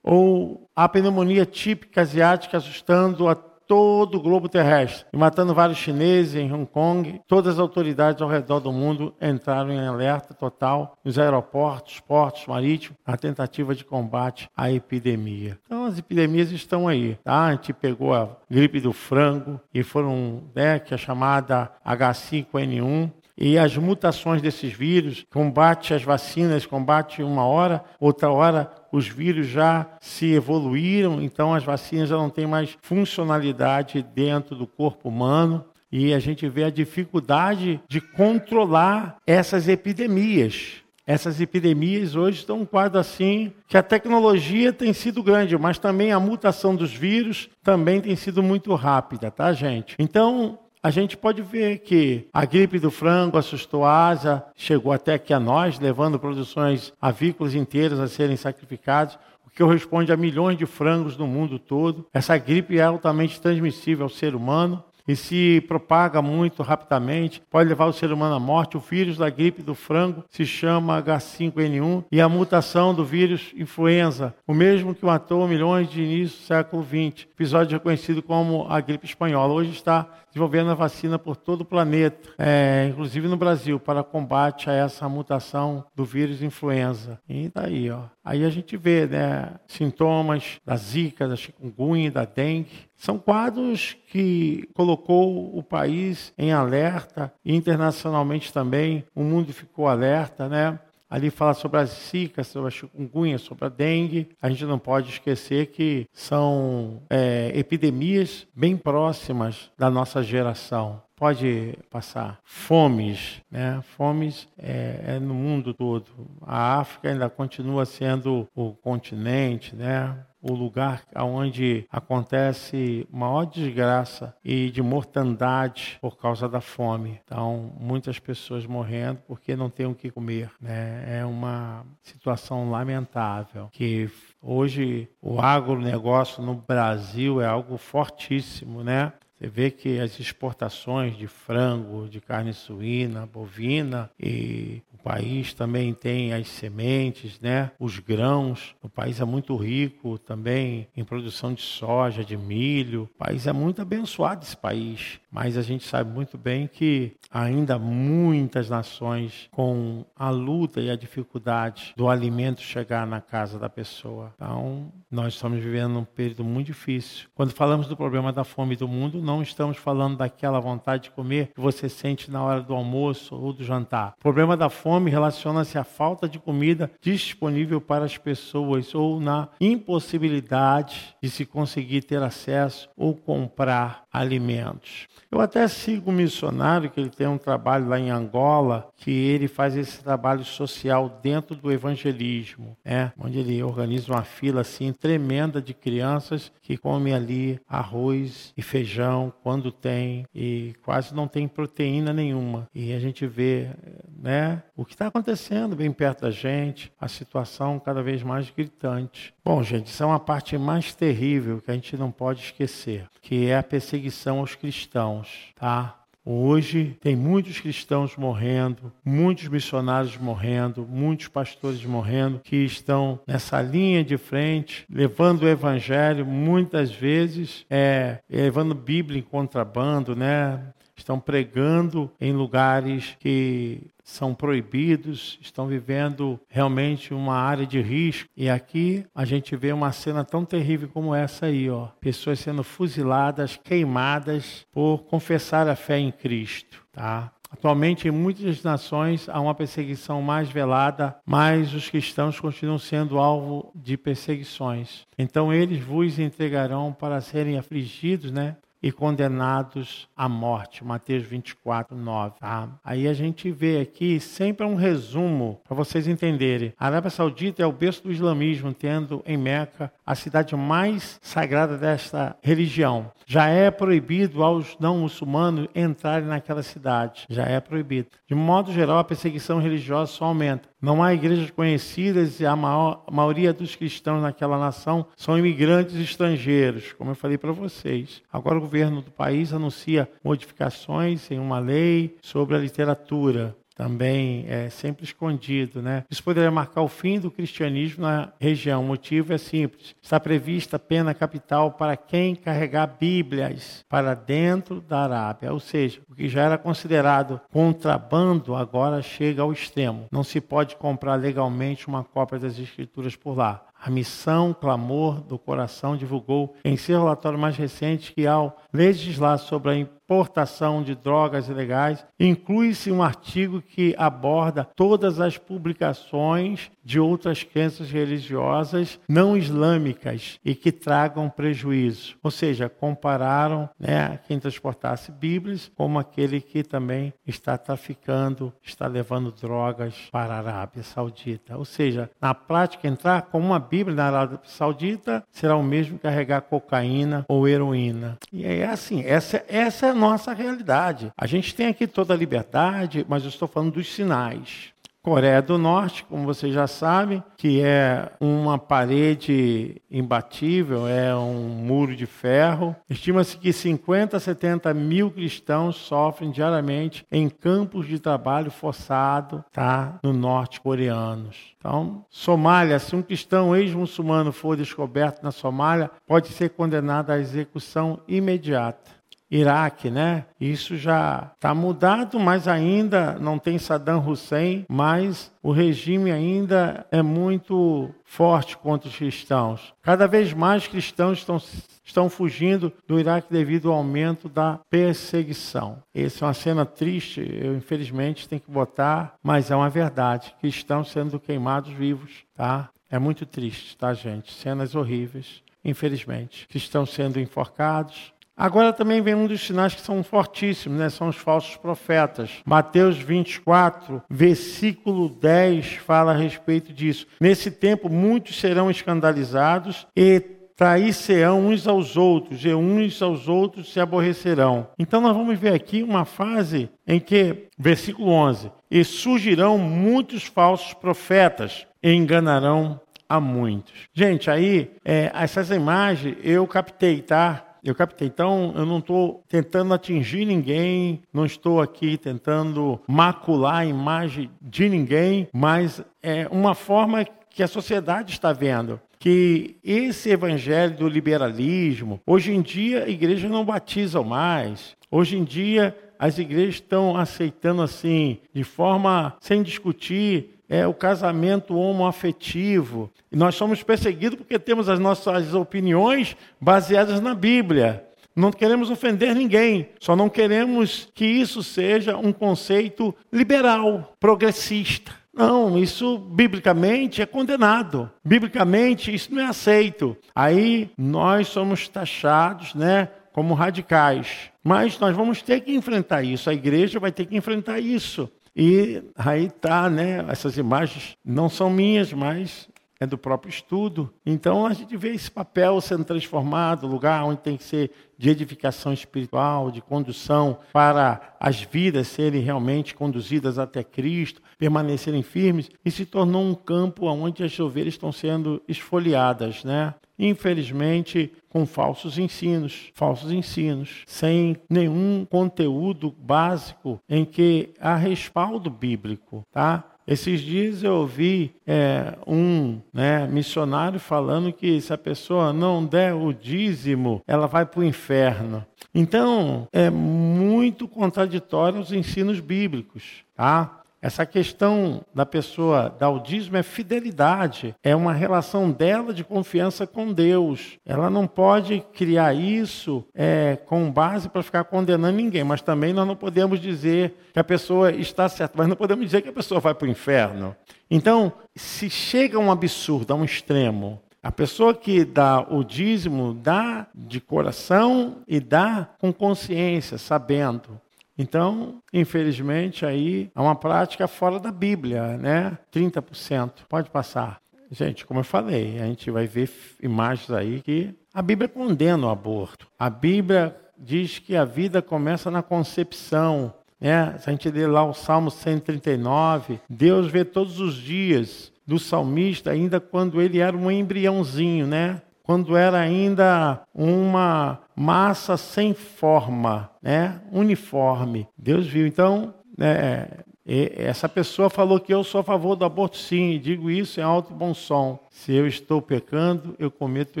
ou a pneumonia típica asiática assustando a todo o globo terrestre e matando vários chineses em Hong Kong. Todas as autoridades ao redor do mundo entraram em alerta total nos aeroportos, portos marítimos, na tentativa de combate à epidemia. Então as epidemias estão aí. Tá? A gente pegou a gripe do frango e foram, né, que é chamada H5N1, e as mutações desses vírus, combate as vacinas, combate uma hora, outra hora os vírus já se evoluíram, então as vacinas já não têm mais funcionalidade dentro do corpo humano. E a gente vê a dificuldade de controlar essas epidemias. Essas epidemias hoje estão um quadro assim que a tecnologia tem sido grande, mas também a mutação dos vírus também tem sido muito rápida, tá, gente? Então, a gente pode ver que a gripe do frango assustou a Ásia, chegou até aqui a nós, levando produções avícolas inteiras a serem sacrificadas, o que corresponde a milhões de frangos no mundo todo. Essa gripe é altamente transmissível ao ser humano e se propaga muito rapidamente, pode levar o ser humano à morte. O vírus da gripe do frango se chama H5N1 e a mutação do vírus influenza, o mesmo que matou milhões de início do século XX. Episódio reconhecido como a gripe espanhola. Hoje está desenvolvendo a vacina por todo o planeta, é, inclusive no Brasil, para combate a essa mutação do vírus influenza. E daí, ó. Aí a gente vê, né, sintomas da zika, da chikungunya, da dengue. São quadros que colocou o país em alerta, e internacionalmente também o mundo ficou alerta, né? Ali fala sobre a zika, sobre a chikungunya, sobre a dengue. A gente não pode esquecer que são é, epidemias bem próximas da nossa geração pode passar. Fomes, né? Fomes é, é, no mundo todo. A África ainda continua sendo o continente, né? O lugar onde acontece maior desgraça e de mortandade por causa da fome. Então, muitas pessoas morrendo porque não têm o que comer. Né? É uma situação lamentável que hoje o agronegócio no Brasil é algo fortíssimo, né? Você vê que as exportações de frango, de carne suína, bovina e o país também tem as sementes, né? Os grãos. O país é muito rico também em produção de soja, de milho. O país é muito abençoado esse país, mas a gente sabe muito bem que ainda muitas nações com a luta e a dificuldade do alimento chegar na casa da pessoa. Então, nós estamos vivendo um período muito difícil. Quando falamos do problema da fome do mundo, não não estamos falando daquela vontade de comer que você sente na hora do almoço ou do jantar. O problema da fome relaciona-se à falta de comida disponível para as pessoas ou na impossibilidade de se conseguir ter acesso ou comprar alimentos. Eu até sigo um missionário que ele tem um trabalho lá em Angola, que ele faz esse trabalho social dentro do evangelismo, né? onde ele organiza uma fila assim tremenda de crianças que comem ali arroz e feijão quando tem e quase não tem proteína nenhuma. E a gente vê, né, o que está acontecendo bem perto da gente, a situação cada vez mais gritante. Bom, gente, isso é uma parte mais terrível que a gente não pode esquecer, que é a perseguição aos cristãos, tá? Hoje tem muitos cristãos morrendo, muitos missionários morrendo, muitos pastores morrendo que estão nessa linha de frente, levando o evangelho, muitas vezes é, levando Bíblia em contrabando, né? Estão pregando em lugares que são proibidos, estão vivendo realmente uma área de risco. E aqui a gente vê uma cena tão terrível como essa aí, ó. Pessoas sendo fuziladas, queimadas por confessar a fé em Cristo, tá? Atualmente, em muitas nações, há uma perseguição mais velada, mas os cristãos continuam sendo alvo de perseguições. Então, eles vos entregarão para serem afligidos, né? E condenados à morte. Mateus 24, 9. Tá? Aí a gente vê aqui sempre um resumo para vocês entenderem. A Arábia Saudita é o berço do islamismo, tendo em Meca a cidade mais sagrada desta religião. Já é proibido aos não muçulmanos entrarem naquela cidade. Já é proibido. De modo geral, a perseguição religiosa só aumenta. Não há igrejas conhecidas e a, maior, a maioria dos cristãos naquela nação são imigrantes estrangeiros, como eu falei para vocês. Agora o governo do país anuncia modificações em uma lei sobre a literatura também é sempre escondido, né? Isso poderia marcar o fim do cristianismo na região. O motivo é simples: está prevista pena capital para quem carregar Bíblias para dentro da Arábia, ou seja, o que já era considerado contrabando agora chega ao extremo. Não se pode comprar legalmente uma cópia das Escrituras por lá. A missão Clamor do Coração divulgou em seu relatório mais recente que, ao legislar sobre a exportação de drogas ilegais. Inclui-se um artigo que aborda todas as publicações de outras crenças religiosas não islâmicas e que tragam prejuízo. Ou seja, compararam né, quem transportasse Bíblias como aquele que também está traficando, está levando drogas para a Arábia Saudita. Ou seja, na prática, entrar com uma Bíblia na Arábia Saudita será o mesmo carregar cocaína ou heroína. E é assim, essa, essa é a nossa realidade. A gente tem aqui toda a liberdade, mas eu estou falando dos sinais. Coreia do Norte, como vocês já sabem, que é uma parede imbatível, é um muro de ferro. Estima-se que 50 a 70 mil cristãos sofrem diariamente em campos de trabalho forçado tá, no norte coreanos. Então, Somália, se um cristão ex-muçulmano for descoberto na Somália, pode ser condenado à execução imediata. Iraque, né? Isso já está mudado, mas ainda não tem Saddam Hussein, mas o regime ainda é muito forte contra os cristãos. Cada vez mais cristãos estão, estão fugindo do Iraque devido ao aumento da perseguição. Essa é uma cena triste, eu infelizmente tenho que botar, mas é uma verdade. Cristãos sendo queimados vivos, tá? É muito triste, tá, gente? Cenas horríveis, infelizmente. Cristãos sendo enforcados, Agora também vem um dos sinais que são fortíssimos, né? são os falsos profetas. Mateus 24, versículo 10, fala a respeito disso. Nesse tempo, muitos serão escandalizados e trair-se-ão uns aos outros, e uns aos outros se aborrecerão. Então, nós vamos ver aqui uma fase em que, versículo 11: E surgirão muitos falsos profetas e enganarão a muitos. Gente, aí, é, essas imagens eu captei, tá? Eu captei. Então, eu não estou tentando atingir ninguém, não estou aqui tentando macular a imagem de ninguém, mas é uma forma que a sociedade está vendo que esse evangelho do liberalismo, hoje em dia a igreja não batiza mais. Hoje em dia as igrejas estão aceitando assim, de forma sem discutir, é o casamento homoafetivo. E nós somos perseguidos porque temos as nossas opiniões baseadas na Bíblia. Não queremos ofender ninguém, só não queremos que isso seja um conceito liberal, progressista. Não, isso biblicamente é condenado. Biblicamente isso não é aceito. Aí nós somos taxados, né, como radicais. Mas nós vamos ter que enfrentar isso. A igreja vai ter que enfrentar isso. E aí tá, né? Essas imagens não são minhas, mas é do próprio estudo. Então a gente vê esse papel sendo transformado, lugar onde tem que ser de edificação espiritual, de condução para as vidas serem realmente conduzidas até Cristo, permanecerem firmes, e se tornou um campo onde as ovelhas estão sendo esfoliadas, né? Infelizmente, com falsos ensinos, falsos ensinos, sem nenhum conteúdo básico em que há respaldo bíblico, tá? Esses dias eu ouvi é, um né, missionário falando que se a pessoa não der o dízimo, ela vai para o inferno. Então, é muito contraditório os ensinos bíblicos. Tá? Essa questão da pessoa dar o dízimo é fidelidade, é uma relação dela de confiança com Deus. Ela não pode criar isso é, com base para ficar condenando ninguém, mas também nós não podemos dizer que a pessoa está certa, mas não podemos dizer que a pessoa vai para o inferno. Então, se chega a um absurdo, a um extremo, a pessoa que dá o dízimo dá de coração e dá com consciência, sabendo. Então, infelizmente, aí há uma prática fora da Bíblia, né? 30%. Pode passar. Gente, como eu falei, a gente vai ver imagens aí que a Bíblia condena o aborto. A Bíblia diz que a vida começa na concepção. Né? Se a gente ler lá o Salmo 139, Deus vê todos os dias do salmista, ainda quando ele era um embriãozinho, né? quando era ainda uma massa sem forma, né? uniforme. Deus viu. Então, né, essa pessoa falou que eu sou a favor do aborto, sim, e digo isso em alto e bom som. Se eu estou pecando, eu cometo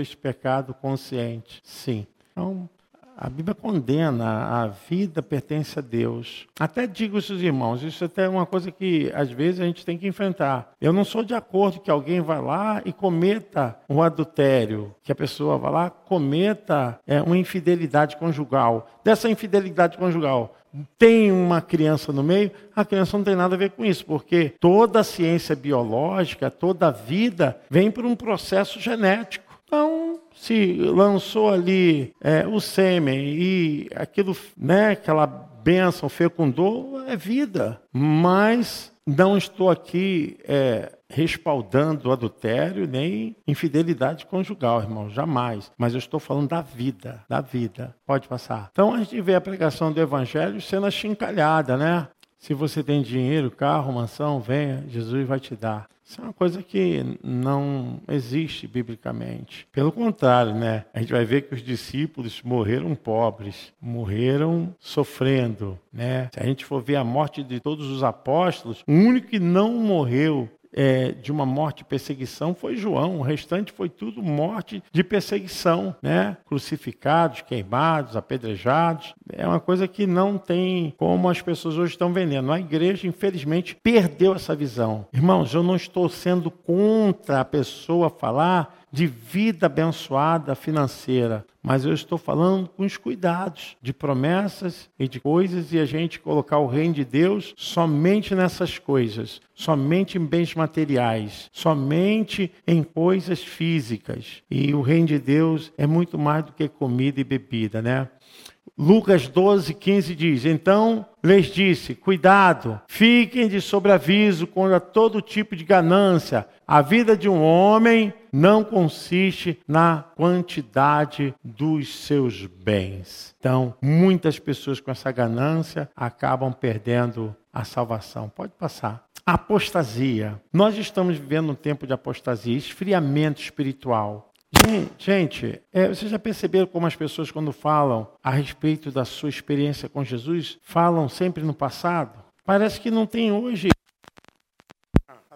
esse pecado consciente, sim. Então, A Bíblia condena, a vida pertence a Deus. Até digo isso, irmãos, isso até é uma coisa que às vezes a gente tem que enfrentar. Eu não sou de acordo que alguém vá lá e cometa um adultério, que a pessoa vá lá cometa é, uma infidelidade conjugal. Dessa infidelidade conjugal, tem uma criança no meio, a criança não tem nada a ver com isso, porque toda a ciência biológica, toda a vida vem por um processo genético. Então, se lançou ali é, o sêmen e aquilo, né, aquela bênção fecundou, é vida. Mas não estou aqui é, respaldando adultério nem infidelidade conjugal, irmão, jamais. Mas eu estou falando da vida, da vida. Pode passar. Então a gente vê a pregação do evangelho sendo achincalhada, né? Se você tem dinheiro, carro, mansão, venha, Jesus vai te dar. Isso é uma coisa que não existe biblicamente. Pelo contrário, né? A gente vai ver que os discípulos morreram pobres, morreram sofrendo, né? Se a gente for ver a morte de todos os apóstolos, o único que não morreu é, de uma morte de perseguição foi João, o restante foi tudo morte de perseguição, né? Crucificados, queimados, apedrejados. É uma coisa que não tem como as pessoas hoje estão vendendo. A igreja, infelizmente, perdeu essa visão. Irmãos, eu não estou sendo contra a pessoa falar de vida abençoada financeira, mas eu estou falando com os cuidados de promessas e de coisas e a gente colocar o reino de Deus somente nessas coisas, somente em bens materiais, somente em coisas físicas. E o reino de Deus é muito mais do que comida e bebida, né? Lucas 12, 15 diz: Então lhes disse: Cuidado, fiquem de sobreaviso contra todo tipo de ganância. A vida de um homem não consiste na quantidade dos seus bens. Então, muitas pessoas com essa ganância acabam perdendo a salvação. Pode passar. Apostasia. Nós estamos vivendo um tempo de apostasia, esfriamento espiritual. Gente, é, vocês já perceberam como as pessoas, quando falam a respeito da sua experiência com Jesus, falam sempre no passado? Parece que não tem hoje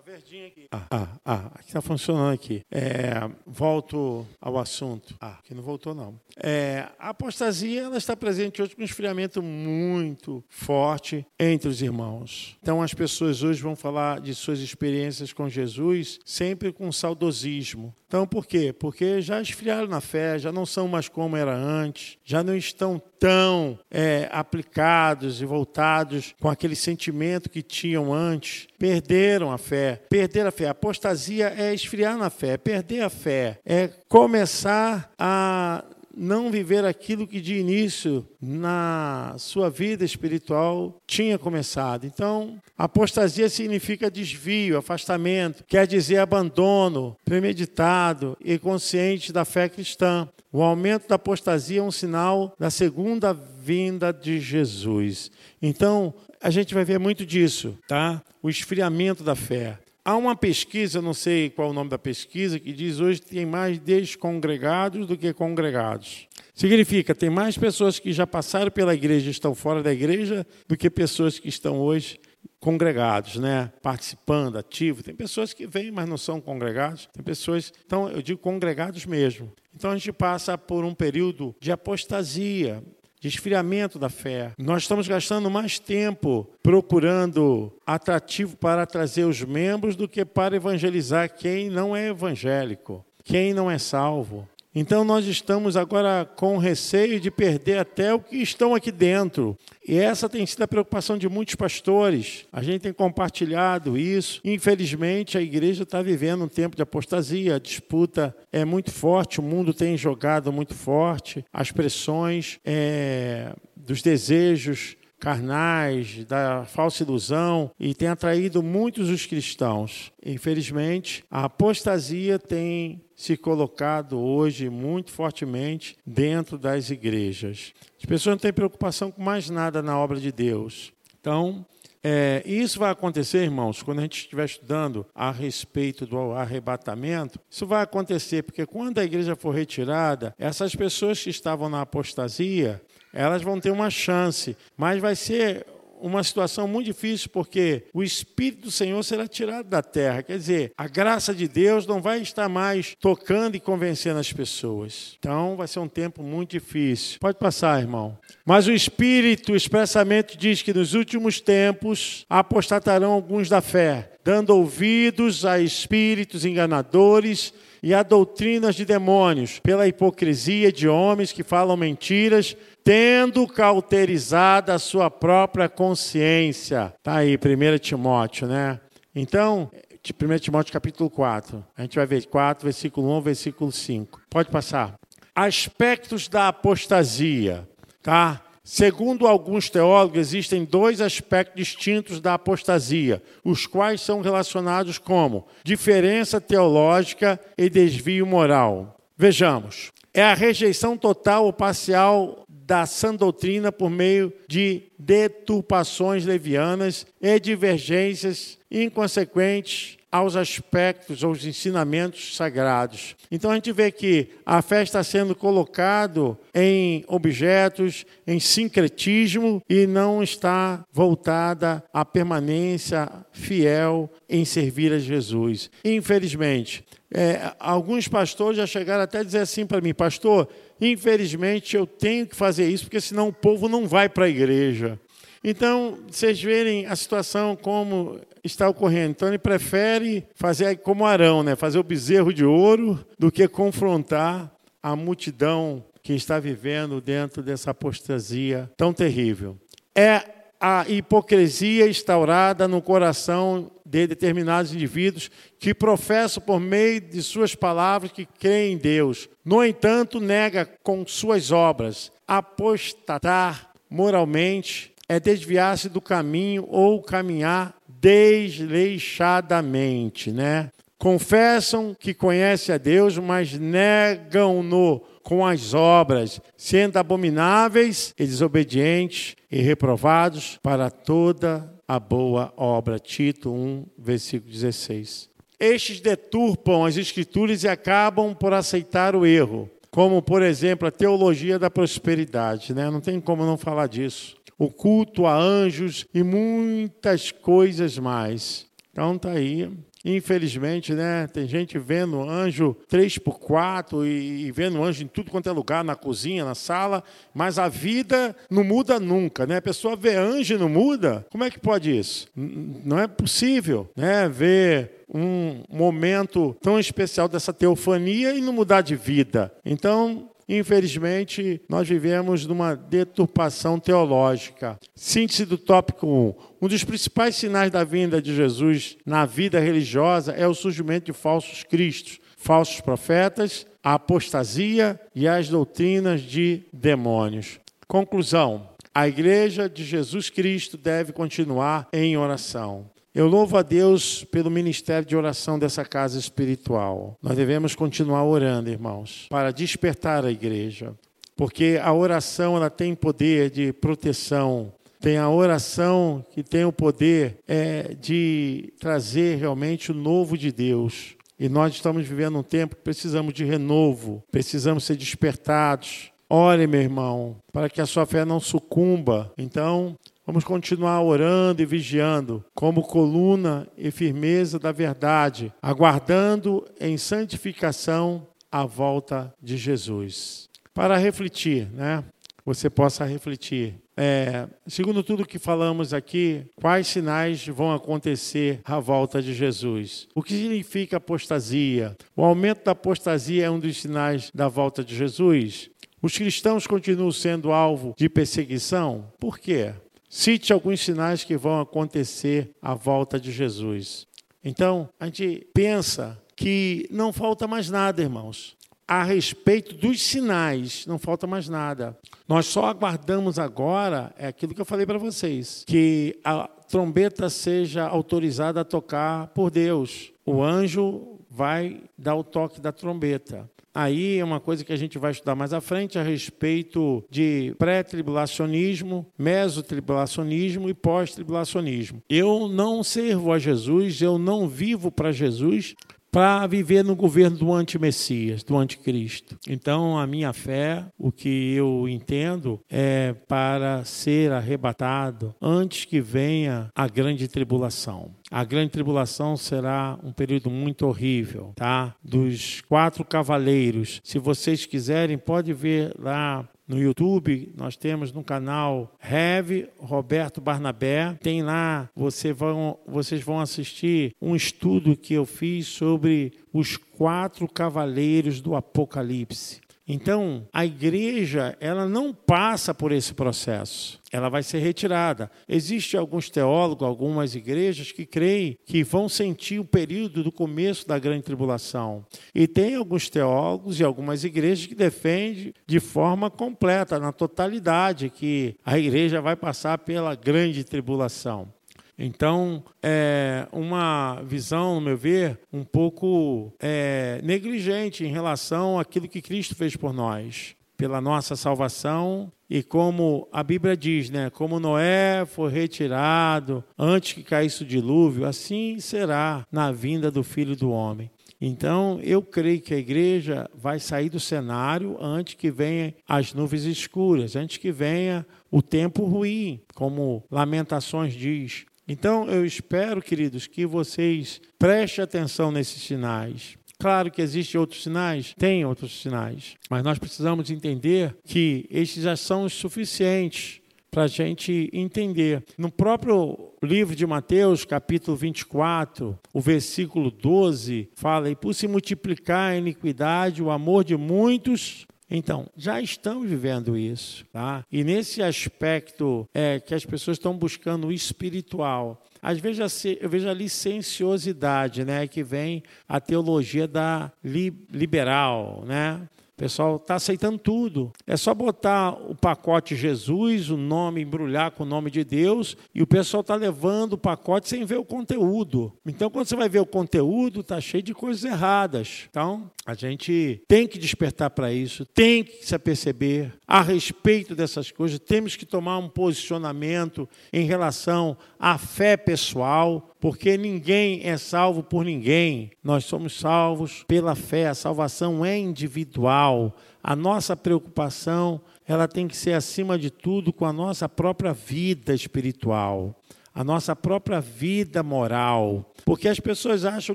verdinha aqui. Ah, ah, ah aqui está funcionando aqui. É, volto ao assunto. Ah, que não voltou não. É, a apostasia ela está presente hoje com um esfriamento muito forte entre os irmãos. Então as pessoas hoje vão falar de suas experiências com Jesus sempre com saudosismo. Então, por quê? Porque já esfriaram na fé, já não são mais como era antes, já não estão tão é, aplicados e voltados com aquele sentimento que tinham antes. Perderam a fé. Perder a fé. Apostasia é esfriar na fé, perder a fé, é começar a não viver aquilo que de início na sua vida espiritual tinha começado. Então, apostasia significa desvio, afastamento, quer dizer abandono premeditado e consciente da fé cristã. O aumento da apostasia é um sinal da segunda vinda de Jesus. Então, a gente vai ver muito disso, tá? O esfriamento da fé. Há uma pesquisa, não sei qual é o nome da pesquisa, que diz hoje tem mais descongregados do que congregados. Significa, tem mais pessoas que já passaram pela igreja e estão fora da igreja do que pessoas que estão hoje congregados, né? participando, ativo. Tem pessoas que vêm, mas não são congregados. Tem pessoas, então eu digo congregados mesmo. Então a gente passa por um período de apostasia de esfriamento da fé. Nós estamos gastando mais tempo procurando atrativo para trazer os membros do que para evangelizar quem não é evangélico, quem não é salvo. Então nós estamos agora com receio de perder até o que estão aqui dentro. E essa tem sido a preocupação de muitos pastores. A gente tem compartilhado isso. Infelizmente, a igreja está vivendo um tempo de apostasia. A disputa é muito forte, o mundo tem jogado muito forte. As pressões é, dos desejos carnais, da falsa ilusão e tem atraído muitos os cristãos. Infelizmente, a apostasia tem se colocado hoje muito fortemente dentro das igrejas. As pessoas não têm preocupação com mais nada na obra de Deus. Então, é, isso vai acontecer, irmãos, quando a gente estiver estudando a respeito do arrebatamento. Isso vai acontecer porque quando a igreja for retirada, essas pessoas que estavam na apostasia, elas vão ter uma chance, mas vai ser uma situação muito difícil, porque o Espírito do Senhor será tirado da terra. Quer dizer, a graça de Deus não vai estar mais tocando e convencendo as pessoas. Então, vai ser um tempo muito difícil. Pode passar, irmão. Mas o Espírito expressamente diz que nos últimos tempos apostatarão alguns da fé, dando ouvidos a espíritos enganadores e a doutrinas de demônios, pela hipocrisia de homens que falam mentiras, tendo cauterizado a sua própria consciência. Está aí, 1 Timóteo, né? Então, 1 Timóteo capítulo 4. A gente vai ver 4, versículo 1, versículo 5. Pode passar. Aspectos da apostasia, tá? Segundo alguns teólogos, existem dois aspectos distintos da apostasia, os quais são relacionados como diferença teológica e desvio moral. Vejamos. É a rejeição total ou parcial da sã doutrina por meio de deturpações levianas e divergências inconsequentes aos aspectos, aos ensinamentos sagrados. Então a gente vê que a fé está sendo colocado em objetos, em sincretismo e não está voltada à permanência fiel em servir a Jesus. Infelizmente, é, alguns pastores já chegaram até a dizer assim para mim, pastor, infelizmente eu tenho que fazer isso porque senão o povo não vai para a igreja. Então, vocês verem a situação como está ocorrendo. Então, ele prefere fazer como Arão, né? fazer o bezerro de ouro, do que confrontar a multidão que está vivendo dentro dessa apostasia tão terrível. É a hipocrisia instaurada no coração de determinados indivíduos que professam por meio de suas palavras que creem em Deus. No entanto, nega com suas obras apostatar moralmente é desviar-se do caminho ou caminhar desleixadamente, né? Confessam que conhecem a Deus, mas negam-no com as obras, sendo abomináveis e desobedientes e reprovados para toda a boa obra. Tito 1, versículo 16. Estes deturpam as escrituras e acabam por aceitar o erro, como por exemplo a teologia da prosperidade, né? Não tem como não falar disso o culto a anjos e muitas coisas mais. Então tá aí. Infelizmente, né, tem gente vendo anjo 3 por 4 e, e vendo anjo em tudo quanto é lugar, na cozinha, na sala, mas a vida não muda nunca, né? A pessoa vê anjo e não muda? Como é que pode isso? Não é possível, né? Ver um momento tão especial dessa teofania e não mudar de vida. Então, Infelizmente, nós vivemos numa deturpação teológica. Síntese do tópico 1. Um dos principais sinais da vinda de Jesus na vida religiosa é o surgimento de falsos cristos, falsos profetas, a apostasia e as doutrinas de demônios. Conclusão: a igreja de Jesus Cristo deve continuar em oração. Eu louvo a Deus pelo ministério de oração dessa casa espiritual. Nós devemos continuar orando, irmãos, para despertar a igreja, porque a oração ela tem poder de proteção. Tem a oração que tem o poder é, de trazer realmente o novo de Deus. E nós estamos vivendo um tempo que precisamos de renovo, precisamos ser despertados. Ore, meu irmão, para que a sua fé não sucumba. Então, Vamos continuar orando e vigiando, como coluna e firmeza da verdade, aguardando em santificação a volta de Jesus. Para refletir, né? Você possa refletir. É, segundo tudo que falamos aqui, quais sinais vão acontecer à volta de Jesus? O que significa apostasia? O aumento da apostasia é um dos sinais da volta de Jesus? Os cristãos continuam sendo alvo de perseguição? Por quê? Cite alguns sinais que vão acontecer à volta de Jesus. Então, a gente pensa que não falta mais nada, irmãos. A respeito dos sinais, não falta mais nada. Nós só aguardamos agora, é aquilo que eu falei para vocês, que a trombeta seja autorizada a tocar por Deus. O anjo vai dar o toque da trombeta. Aí é uma coisa que a gente vai estudar mais à frente a respeito de pré-tribulacionismo, mesotribulacionismo e pós-tribulacionismo. Eu não servo a Jesus, eu não vivo para Jesus, para viver no governo do anti-messias, do anticristo. Então, a minha fé, o que eu entendo, é para ser arrebatado antes que venha a grande tribulação. A grande tribulação será um período muito horrível, tá? Dos quatro cavaleiros. Se vocês quiserem, pode ver lá no YouTube, nós temos no canal Rev Roberto Barnabé. Tem lá, você vão, vocês vão assistir um estudo que eu fiz sobre os quatro cavaleiros do Apocalipse. Então, a igreja, ela não passa por esse processo. Ela vai ser retirada. Existem alguns teólogos, algumas igrejas que creem que vão sentir o período do começo da grande tribulação. E tem alguns teólogos e algumas igrejas que defendem de forma completa, na totalidade, que a igreja vai passar pela grande tribulação. Então, é uma visão, no meu ver, um pouco é, negligente em relação àquilo que Cristo fez por nós, pela nossa salvação e como a Bíblia diz, né, como Noé foi retirado antes que caísse o dilúvio, assim será na vinda do Filho do Homem. Então, eu creio que a igreja vai sair do cenário antes que venham as nuvens escuras, antes que venha o tempo ruim, como Lamentações diz. Então, eu espero, queridos, que vocês prestem atenção nesses sinais. Claro que existem outros sinais, tem outros sinais, mas nós precisamos entender que estes já são suficientes para a gente entender. No próprio livro de Mateus, capítulo 24, o versículo 12, fala: E por se multiplicar a iniquidade, o amor de muitos então, já estamos vivendo isso, tá? E nesse aspecto é que as pessoas estão buscando o espiritual. Às vezes eu vejo a licenciosidade, né, que vem a teologia da liberal, né? O pessoal está aceitando tudo. É só botar o pacote Jesus, o nome, embrulhar com o nome de Deus, e o pessoal está levando o pacote sem ver o conteúdo. Então, quando você vai ver o conteúdo, está cheio de coisas erradas. Então, a gente tem que despertar para isso, tem que se aperceber a respeito dessas coisas, temos que tomar um posicionamento em relação à fé pessoal, porque ninguém é salvo por ninguém. Nós somos salvos pela fé. A salvação é individual. A nossa preocupação, ela tem que ser acima de tudo com a nossa própria vida espiritual, a nossa própria vida moral. Porque as pessoas acham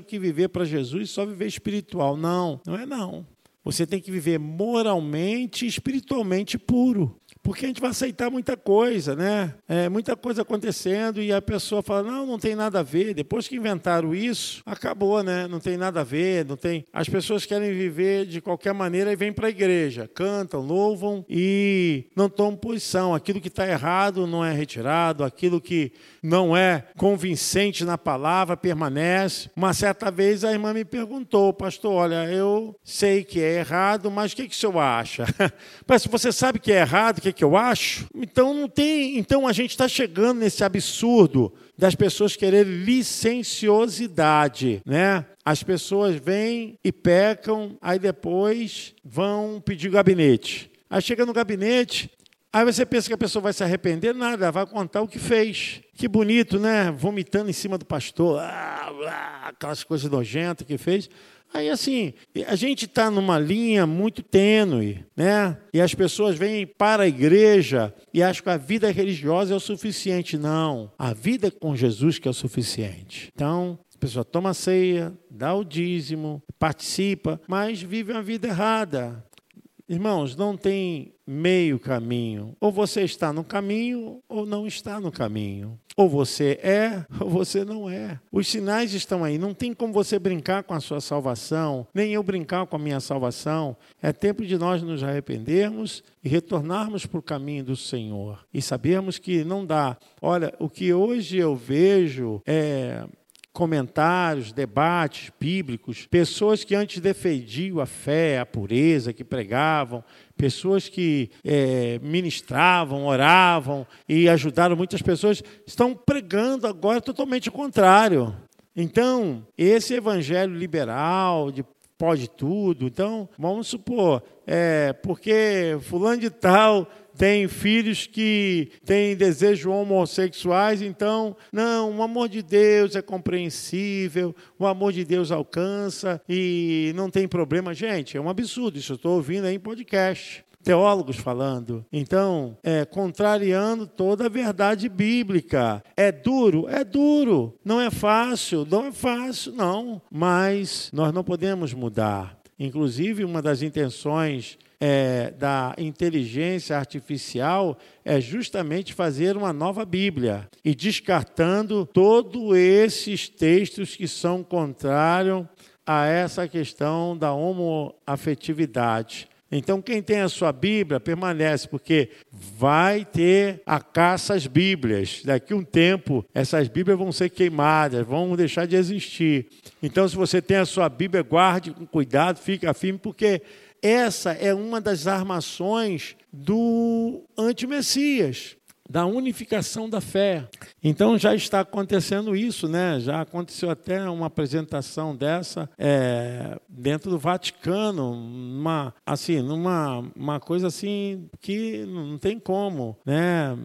que viver para Jesus é só viver espiritual. Não, não é não. Você tem que viver moralmente e espiritualmente puro porque a gente vai aceitar muita coisa, né? É, muita coisa acontecendo e a pessoa fala: não, não tem nada a ver. Depois que inventaram isso, acabou, né? Não tem nada a ver, não tem. As pessoas querem viver de qualquer maneira e vêm para a igreja, cantam, louvam e não tomam posição. Aquilo que está errado não é retirado, aquilo que não é convincente na palavra permanece. Uma certa vez a irmã me perguntou, pastor, olha, eu sei que é errado, mas o que, que o senhor acha? Mas se você sabe que é errado, o que que eu acho? Então não tem, então a gente está chegando nesse absurdo das pessoas quererem licenciosidade, né? As pessoas vêm e pecam, aí depois vão pedir gabinete. Aí chega no gabinete, Aí você pensa que a pessoa vai se arrepender, nada, vai contar o que fez. Que bonito, né? Vomitando em cima do pastor, ah, ah, aquelas coisas nojentas que fez. Aí, assim, a gente está numa linha muito tênue, né? E as pessoas vêm para a igreja e acham que a vida religiosa é o suficiente. Não, a vida com Jesus que é o suficiente. Então, a pessoa toma ceia, dá o dízimo, participa, mas vive uma vida errada. Irmãos, não tem meio caminho. Ou você está no caminho ou não está no caminho. Ou você é ou você não é. Os sinais estão aí. Não tem como você brincar com a sua salvação, nem eu brincar com a minha salvação. É tempo de nós nos arrependermos e retornarmos para o caminho do Senhor. E sabermos que não dá. Olha, o que hoje eu vejo é comentários, debates bíblicos, pessoas que antes defendiam a fé, a pureza, que pregavam, pessoas que é, ministravam, oravam e ajudaram muitas pessoas, estão pregando agora totalmente o contrário. Então, esse evangelho liberal, de pode tudo. Então, vamos supor, é, porque fulano de tal tem filhos que têm desejo homossexuais, então, não, o amor de Deus é compreensível, o amor de Deus alcança e não tem problema. Gente, é um absurdo, isso eu estou ouvindo aí em podcast teólogos falando. Então, é, contrariando toda a verdade bíblica. É duro? É duro. Não é fácil? Não é fácil, não. Mas nós não podemos mudar. Inclusive, uma das intenções é, da inteligência artificial é justamente fazer uma nova Bíblia e descartando todos esses textos que são contrários a essa questão da homoafetividade. Então, quem tem a sua Bíblia permanece, porque vai ter a caça às Bíblias. Daqui um tempo, essas Bíblias vão ser queimadas, vão deixar de existir. Então, se você tem a sua Bíblia, guarde com cuidado, fica firme, porque essa é uma das armações do anti-Messias da unificação da fé. Então já está acontecendo isso, né? Já aconteceu até uma apresentação dessa é, dentro do Vaticano, uma assim, numa uma coisa assim que não tem como, né?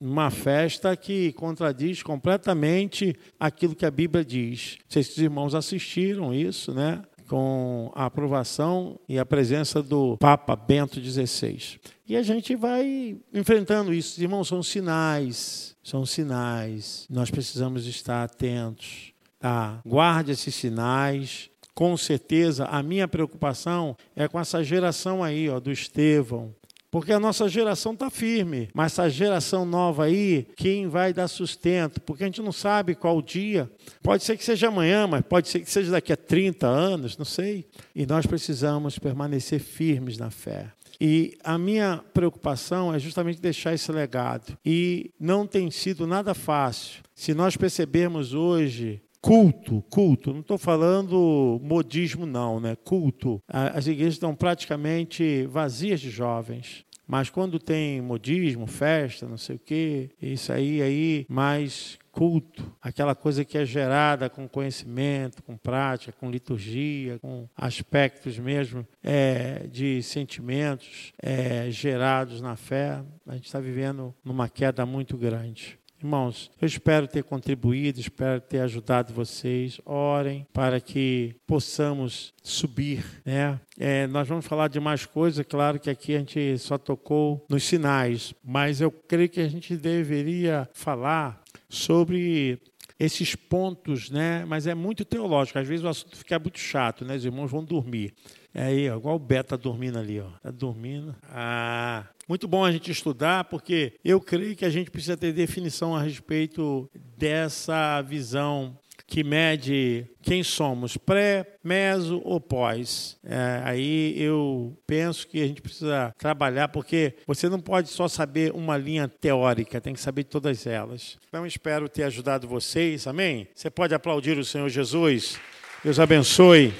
Uma festa que contradiz completamente aquilo que a Bíblia diz. Não sei se os irmãos assistiram isso, né? Com a aprovação e a presença do Papa Bento XVI. E a gente vai enfrentando isso. Irmãos, são sinais, são sinais. Nós precisamos estar atentos. Tá? Guarde esses sinais. Com certeza, a minha preocupação é com essa geração aí, ó, do Estevão, porque a nossa geração está firme, mas essa geração nova aí, quem vai dar sustento? Porque a gente não sabe qual dia. Pode ser que seja amanhã, mas pode ser que seja daqui a 30 anos, não sei. E nós precisamos permanecer firmes na fé. E a minha preocupação é justamente deixar esse legado. E não tem sido nada fácil. Se nós percebermos hoje culto, culto, não estou falando modismo, não, né? Culto. As igrejas estão praticamente vazias de jovens. Mas quando tem modismo, festa, não sei o quê, isso aí, aí, mais culto, aquela coisa que é gerada com conhecimento, com prática, com liturgia, com aspectos mesmo é, de sentimentos é, gerados na fé, a gente está vivendo numa queda muito grande. Irmãos, eu espero ter contribuído, espero ter ajudado vocês. Orem para que possamos subir, né? É, nós vamos falar de mais coisas, claro que aqui a gente só tocou nos sinais, mas eu creio que a gente deveria falar sobre esses pontos, né? Mas é muito teológico. Às vezes o assunto fica muito chato, né? Os irmãos vão dormir. É aí, ó, igual o Beto está dormindo ali, ó. Está dormindo. Ah, muito bom a gente estudar, porque eu creio que a gente precisa ter definição a respeito dessa visão que mede quem somos, pré, meso ou pós. É, aí eu penso que a gente precisa trabalhar, porque você não pode só saber uma linha teórica, tem que saber todas elas. Então espero ter ajudado vocês, amém? Você pode aplaudir o Senhor Jesus. Deus abençoe.